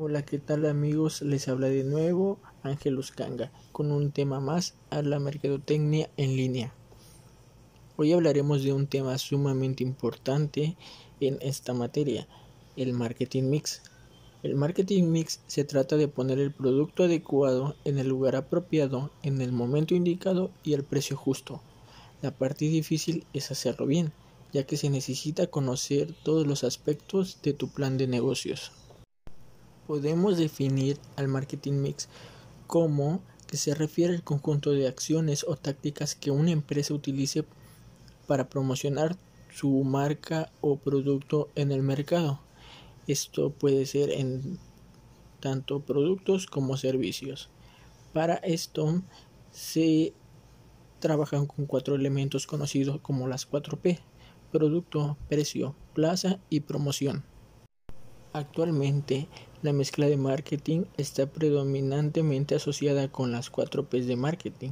Hola, ¿qué tal amigos? Les habla de nuevo Ángel Uscanga con un tema más a la mercadotecnia en línea. Hoy hablaremos de un tema sumamente importante en esta materia, el marketing mix. El marketing mix se trata de poner el producto adecuado en el lugar apropiado, en el momento indicado y al precio justo. La parte difícil es hacerlo bien, ya que se necesita conocer todos los aspectos de tu plan de negocios. Podemos definir al marketing mix como que se refiere al conjunto de acciones o tácticas que una empresa utilice para promocionar su marca o producto en el mercado. Esto puede ser en tanto productos como servicios. Para esto se trabajan con cuatro elementos conocidos como las 4P, producto, precio, plaza y promoción. Actualmente, la mezcla de marketing está predominantemente asociada con las 4 P de marketing,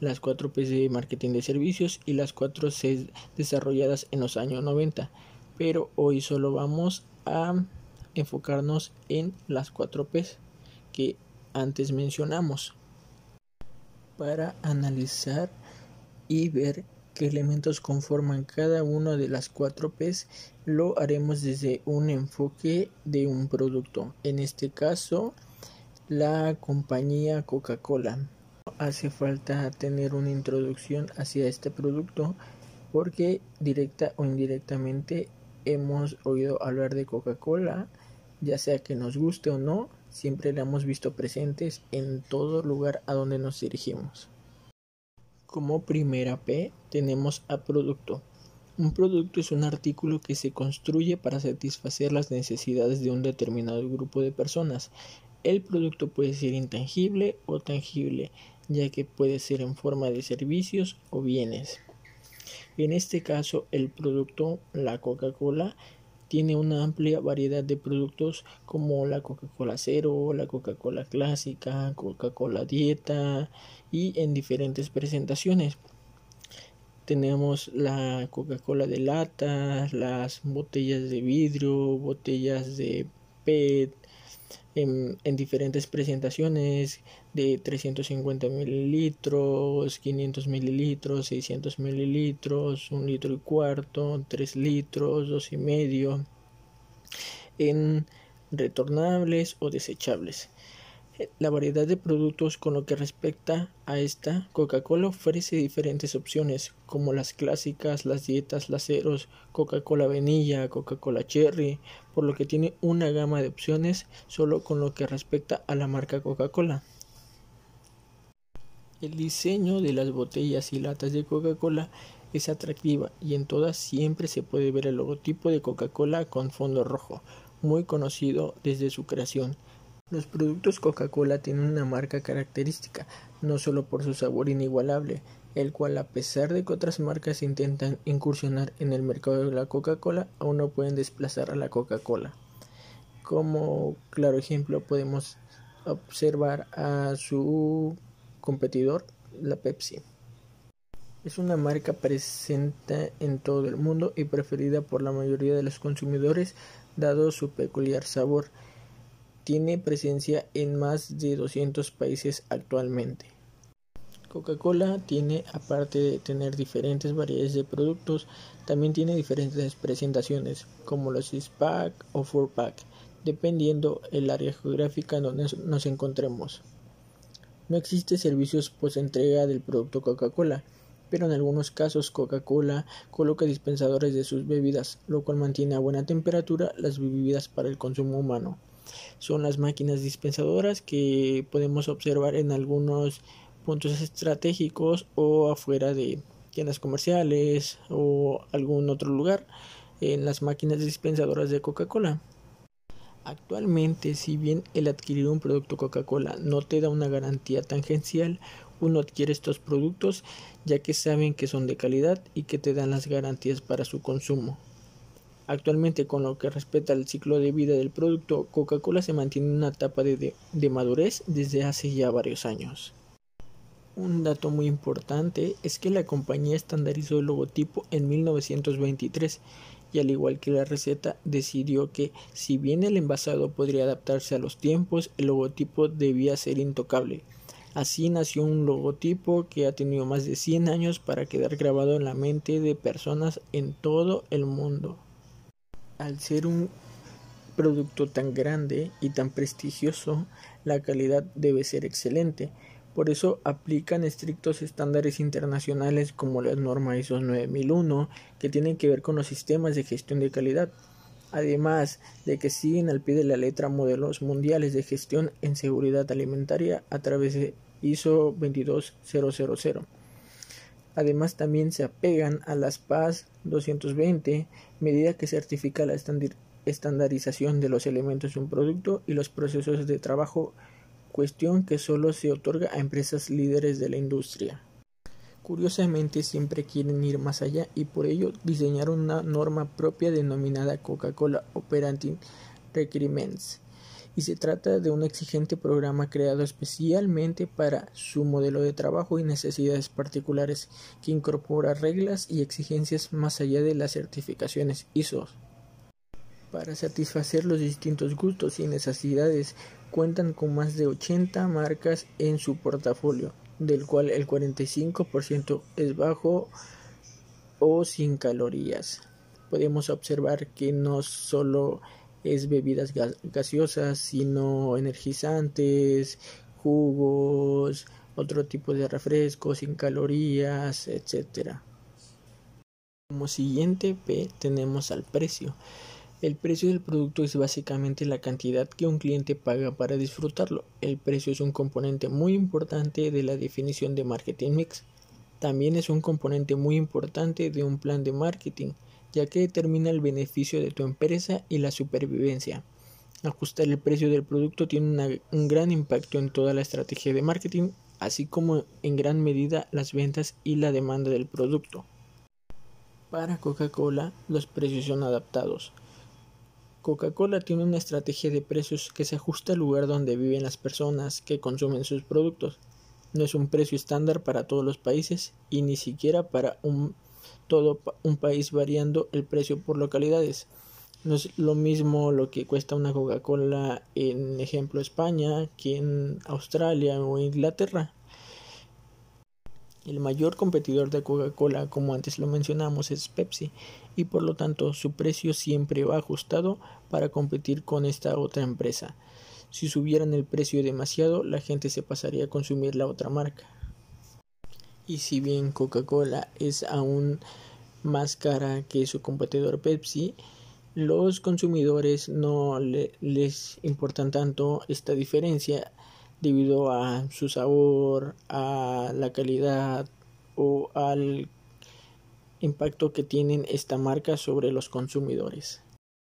las 4 P de marketing de servicios y las 4 C desarrolladas en los años 90. Pero hoy solo vamos a enfocarnos en las 4 P que antes mencionamos para analizar y ver qué elementos conforman cada una de las cuatro P's, lo haremos desde un enfoque de un producto. En este caso, la compañía Coca-Cola. Hace falta tener una introducción hacia este producto porque directa o indirectamente hemos oído hablar de Coca-Cola, ya sea que nos guste o no, siempre la hemos visto presentes en todo lugar a donde nos dirigimos. Como primera P tenemos a producto. Un producto es un artículo que se construye para satisfacer las necesidades de un determinado grupo de personas. El producto puede ser intangible o tangible, ya que puede ser en forma de servicios o bienes. En este caso, el producto, la Coca-Cola, tiene una amplia variedad de productos como la Coca-Cola Cero, la Coca-Cola Clásica, Coca-Cola Dieta y en diferentes presentaciones. Tenemos la Coca-Cola de lata, las botellas de vidrio, botellas de PET, en, diferentes presentaciones de 350 mililitros, 500 mililitros, 600 mililitros, un litro y cuarto, 3 litros, dos y medio, en retornables o desechables. La variedad de productos con lo que respecta a esta, Coca-Cola ofrece diferentes opciones, como las clásicas, las dietas, las ceros, Coca-Cola vainilla, Coca-Cola cherry, por lo que tiene una gama de opciones solo con lo que respecta a la marca Coca-Cola. El diseño de las botellas y latas de Coca-Cola es atractiva y en todas siempre se puede ver el logotipo de Coca-Cola con fondo rojo, muy conocido desde su creación. Los productos Coca-Cola tienen una marca característica, no solo por su sabor inigualable, el cual a pesar de que otras marcas intentan incursionar en el mercado de la Coca-Cola, aún no pueden desplazar a la Coca-Cola. Como claro ejemplo podemos observar a su competidor, la Pepsi. Es una marca presente en todo el mundo y preferida por la mayoría de los consumidores dado su peculiar sabor tiene presencia en más de 200 países actualmente. Coca-Cola tiene, aparte de tener diferentes variedades de productos, también tiene diferentes presentaciones, como los 6-pack o 4-pack, dependiendo el área geográfica en donde nos encontremos. No existe servicios post entrega del producto Coca-Cola, pero en algunos casos Coca-Cola coloca dispensadores de sus bebidas, lo cual mantiene a buena temperatura las bebidas para el consumo humano son las máquinas dispensadoras que podemos observar en algunos puntos estratégicos o afuera de tiendas comerciales o algún otro lugar en las máquinas dispensadoras de Coca-Cola. Actualmente, si bien el adquirir un producto Coca-Cola no te da una garantía tangencial, uno adquiere estos productos ya que saben que son de calidad y que te dan las garantías para su consumo. Actualmente, con lo que respecta al ciclo de vida del producto, Coca-Cola se mantiene en una etapa de, de, madurez desde hace ya varios años. Un dato muy importante es que la compañía estandarizó el logotipo en 1923 y al igual que la receta decidió que si bien el envasado podría adaptarse a los tiempos, el logotipo debía ser intocable. Así nació un logotipo que ha tenido más de 100 años para quedar grabado en la mente de personas en todo el mundo. Al ser un producto tan grande y tan prestigioso, la calidad debe ser excelente. Por eso aplican estrictos estándares internacionales como la norma ISO 9001 que tienen que ver con los sistemas de gestión de calidad, además de que siguen al pie de la letra modelos mundiales de gestión en seguridad alimentaria a través de ISO 22000. Además también se apegan a las PAS 220, medida que certifica la estandarización de los elementos de un producto y los procesos de trabajo cuestión que solo se otorga a empresas líderes de la industria. Curiosamente siempre quieren ir más allá y por ello diseñaron una norma propia denominada Coca-Cola Operating Requirements y se trata de un exigente programa creado especialmente para su modelo de trabajo y necesidades particulares que incorpora reglas y exigencias más allá de las certificaciones ISO. Para satisfacer los distintos gustos y necesidades cuentan con más de 80 marcas en su portafolio, del cual el 45% es bajo o sin calorías. Podemos observar que no solo es bebidas gaseosas, sino energizantes, jugos, otro tipo de refrescos sin calorías, etc. Como siguiente P tenemos al precio. El precio del producto es básicamente la cantidad que un cliente paga para disfrutarlo. El precio es un componente muy importante de la definición de marketing mix. También es un componente muy importante de un plan de marketing, ya que determina el beneficio de tu empresa y la supervivencia. Ajustar el precio del producto tiene un gran impacto en toda la estrategia de marketing, así como en gran medida las ventas y la demanda del producto. Para Coca-Cola, los precios son adaptados. Coca-Cola tiene una estrategia de precios que se ajusta al lugar donde viven las personas que consumen sus productos. No es un precio estándar para todos los países y ni siquiera para un, todo un país variando el precio por localidades. No es lo mismo lo que cuesta una Coca-Cola en ejemplo España que en Australia o Inglaterra. El mayor competidor de Coca-Cola, como antes lo mencionamos, es Pepsi y por lo tanto su precio siempre va ajustado para competir con esta otra empresa. Si subieran el precio demasiado, la gente se pasaría a consumir la otra marca. Y si bien Coca-Cola es aún más cara que su competidor Pepsi, los consumidores no les importan tanto esta diferencia debido a su sabor, a la calidad o al impacto que tienen esta marca sobre los consumidores.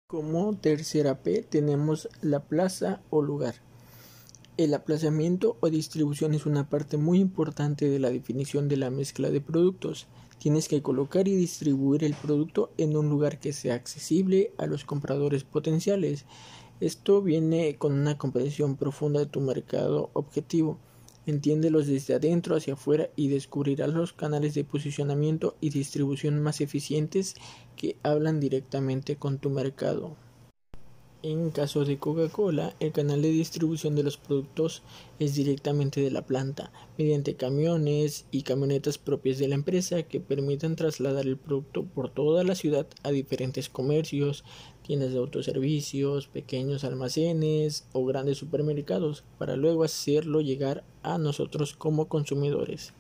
Como tercera P tenemos la plaza o lugar. El aplazamiento o distribución es una parte muy importante de la definición de la mezcla de productos. Tienes que colocar y distribuir el producto en un lugar que sea accesible a los compradores potenciales esto viene con una comprensión profunda de tu mercado objetivo. Entiéndelos desde adentro hacia afuera y descubrirás los canales de posicionamiento y distribución más eficientes que hablan directamente con tu mercado. En caso de Coca-Cola, el canal de distribución de los productos es directamente de la planta, mediante camiones y camionetas propias de la empresa que permitan trasladar el producto por toda la ciudad a diferentes comercios, tiendas de autoservicios, pequeños almacenes o grandes supermercados, para luego hacerlo llegar a nosotros como consumidores.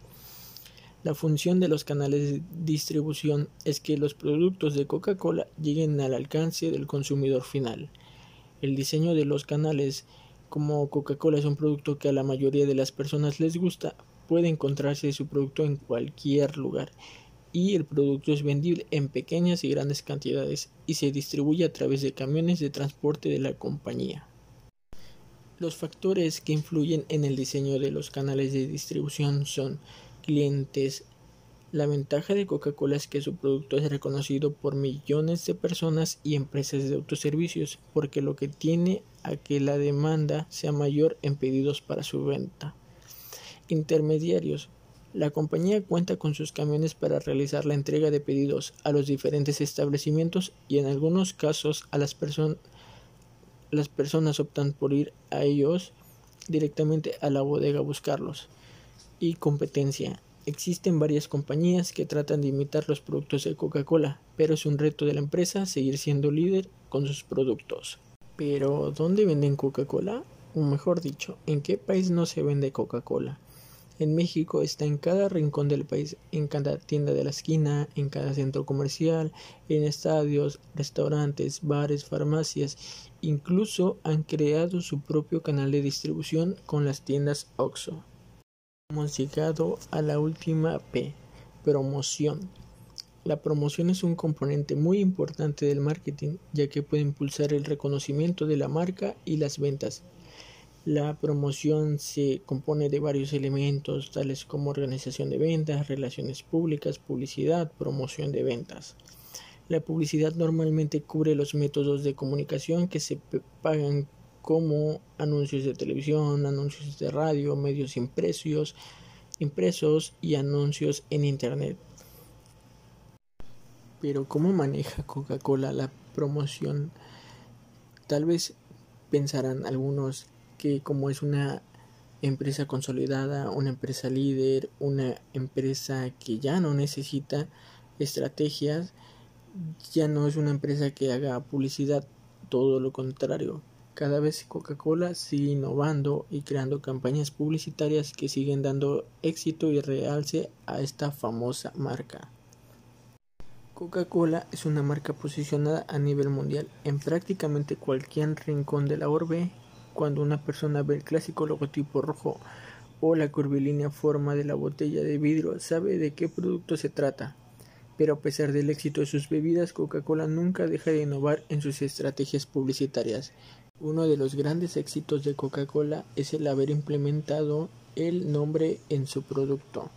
La función de los canales de distribución es que los productos de Coca-Cola lleguen al alcance del consumidor final. El diseño de los canales, como Coca-Cola es un producto que a la mayoría de las personas les gusta, puede encontrarse su producto en cualquier lugar y el producto es vendible en pequeñas y grandes cantidades y se distribuye a través de camiones de transporte de la compañía. Los factores que influyen en el diseño de los canales de distribución son clientes, la ventaja de Coca-Cola es que su producto es reconocido por millones de personas y empresas de autoservicios, porque lo que tiene a que la demanda sea mayor en pedidos para su venta. Intermediarios. La compañía cuenta con sus camiones para realizar la entrega de pedidos a los diferentes establecimientos y en algunos casos a las, las personas optan por ir a ellos directamente a la bodega a buscarlos. Y competencia. Existen varias compañías que tratan de imitar los productos de Coca-Cola, pero es un reto de la empresa seguir siendo líder con sus productos. Pero, ¿dónde venden Coca-Cola? O mejor dicho, ¿en qué país no se vende Coca-Cola? En México está en cada rincón del país, en cada tienda de la esquina, en cada centro comercial, en estadios, restaurantes, bares, farmacias. Incluso han creado su propio canal de distribución con las tiendas OXO. Hemos llegado a la última P, promoción. La promoción es un componente muy importante del marketing, ya que puede impulsar el reconocimiento de la marca y las ventas. La promoción se compone de varios elementos tales como organización de ventas, relaciones públicas, publicidad, promoción de ventas. La publicidad normalmente cubre los métodos de comunicación que se pagan como anuncios de televisión, anuncios de radio, medios impresos, impresos y anuncios en internet. Pero ¿cómo maneja Coca-Cola la promoción? Tal vez pensarán algunos que como es una empresa consolidada, una empresa líder, una empresa que ya no necesita estrategias, ya no es una empresa que haga publicidad, todo lo contrario. Cada vez Coca-Cola sigue innovando y creando campañas publicitarias que siguen dando éxito y realce a esta famosa marca. Coca-Cola es una marca posicionada a nivel mundial en prácticamente cualquier rincón de la orbe cuando una persona ve el clásico logotipo rojo o la curvilínea forma de la botella de vidrio, sabe de qué producto se trata. Pero a pesar del éxito de sus bebidas, Coca-Cola nunca deja de innovar en sus estrategias publicitarias. Uno de los grandes éxitos de Coca-Cola es el haber implementado el nombre en su producto.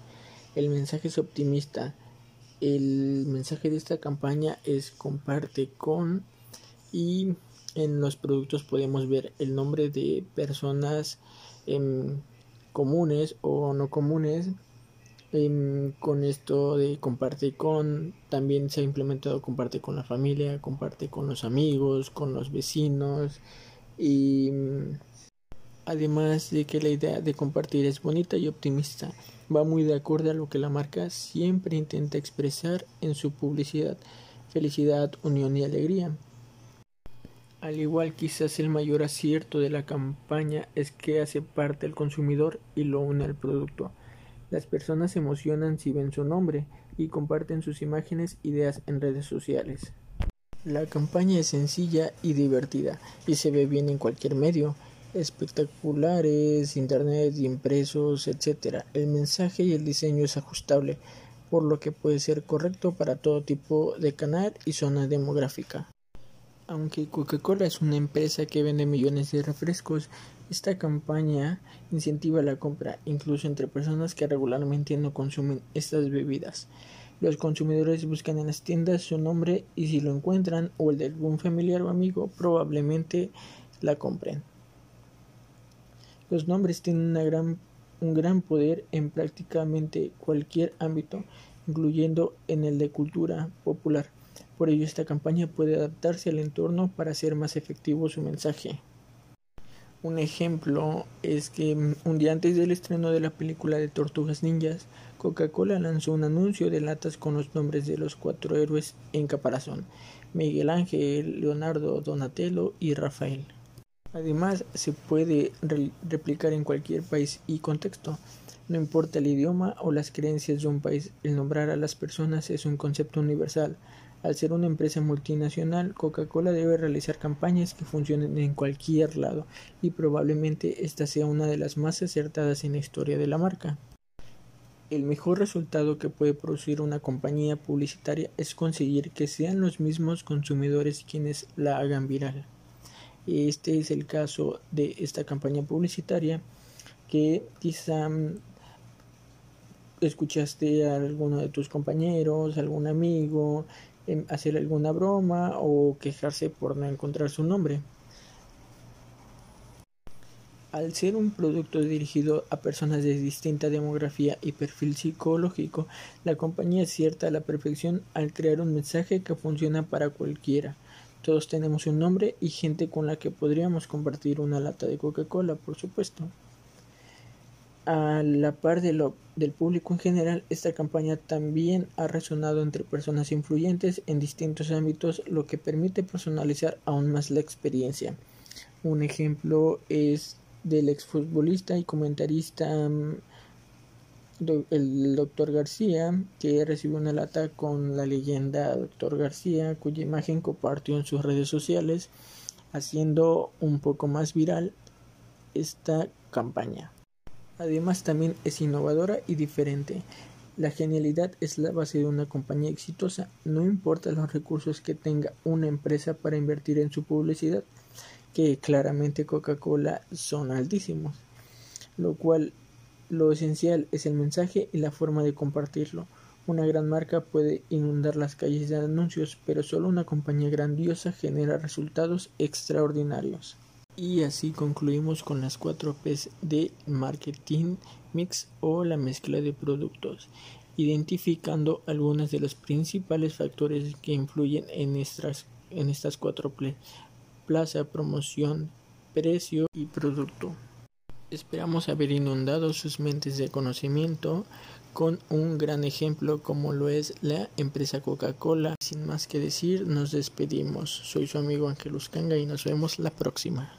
El mensaje es optimista. El mensaje de esta campaña es comparte con y en los productos podemos ver el nombre de personas em, comunes o no comunes. Em, con esto de comparte con, también se ha implementado comparte con la familia, comparte con los amigos, con los vecinos y además de que la idea de compartir es bonita y optimista, va muy de acuerdo a lo que la marca siempre intenta expresar en su publicidad, felicidad, unión y alegría. Al igual quizás el mayor acierto de la campaña es que hace parte al consumidor y lo une al producto. Las personas se emocionan si ven su nombre y comparten sus imágenes ideas en redes sociales. La campaña es sencilla y divertida y se ve bien en cualquier medio, espectaculares, internet, impresos, etc. El mensaje y el diseño es ajustable, por lo que puede ser correcto para todo tipo de canal y zona demográfica. Aunque Coca-Cola es una empresa que vende millones de refrescos, esta campaña incentiva la compra, incluso entre personas que regularmente no consumen estas bebidas. Los consumidores buscan en las tiendas su nombre y si lo encuentran o el de algún familiar o amigo, probablemente la compren. Los nombres tienen un gran poder en prácticamente cualquier ámbito, incluyendo en el de cultura popular. Por ello esta campaña puede adaptarse al entorno para hacer más efectivo su mensaje. Un ejemplo es que mm, un día antes del estreno de la película de Tortugas Ninjas, Coca-Cola lanzó un anuncio de latas con los nombres de los cuatro héroes en caparazón, Miguel Ángel, Leonardo, Donatello y Rafael. Además, se puede replicar en cualquier país y contexto. No importa el idioma o las creencias de un país, el nombrar a las personas es un concepto universal, al ser una empresa multinacional, Coca-Cola debe realizar campañas que funcionen en cualquier lado y probablemente esta sea una de las más acertadas en la historia de la marca. El mejor resultado que puede producir una compañía publicitaria es conseguir que sean los mismos consumidores quienes la hagan viral. Este es el caso de esta campaña publicitaria que quizá mm, escuchaste a alguno de tus compañeros, algún amigo, hacer alguna broma o quejarse por no encontrar su nombre. Al ser un producto dirigido a personas de distinta demografía y perfil psicológico, la compañía acierta a la perfección al crear un mensaje que funciona para cualquiera. Todos tenemos un nombre y gente con la que podríamos compartir una lata de Coca-Cola, por supuesto. A la par de lo, del público en general, esta campaña también ha resonado entre personas influyentes en distintos ámbitos, lo que permite personalizar aún más la experiencia. Un ejemplo es del exfutbolista y comentarista mm, el doctor García, que recibió una lata con la leyenda doctor García, cuya imagen compartió en sus redes sociales, haciendo un poco más viral esta campaña. Además también es innovadora y diferente. La genialidad es la base de una compañía exitosa, no importa los recursos que tenga una empresa para invertir en su publicidad, que claramente Coca-Cola son altísimos, lo cual lo esencial es el mensaje y la forma de compartirlo. Una gran marca puede inundar las calles de anuncios, pero solo una compañía grandiosa genera resultados extraordinarios. Y así concluimos con las cuatro P's de marketing mix o la mezcla de productos, identificando algunos de los principales factores que influyen en estas, en cuatro P plaza, promoción, precio y producto. Esperamos haber inundado sus mentes de conocimiento con un gran ejemplo como lo es la empresa Coca-Cola. Sin más que decir, nos despedimos. Soy su amigo Ángel Uscanga y nos vemos la próxima.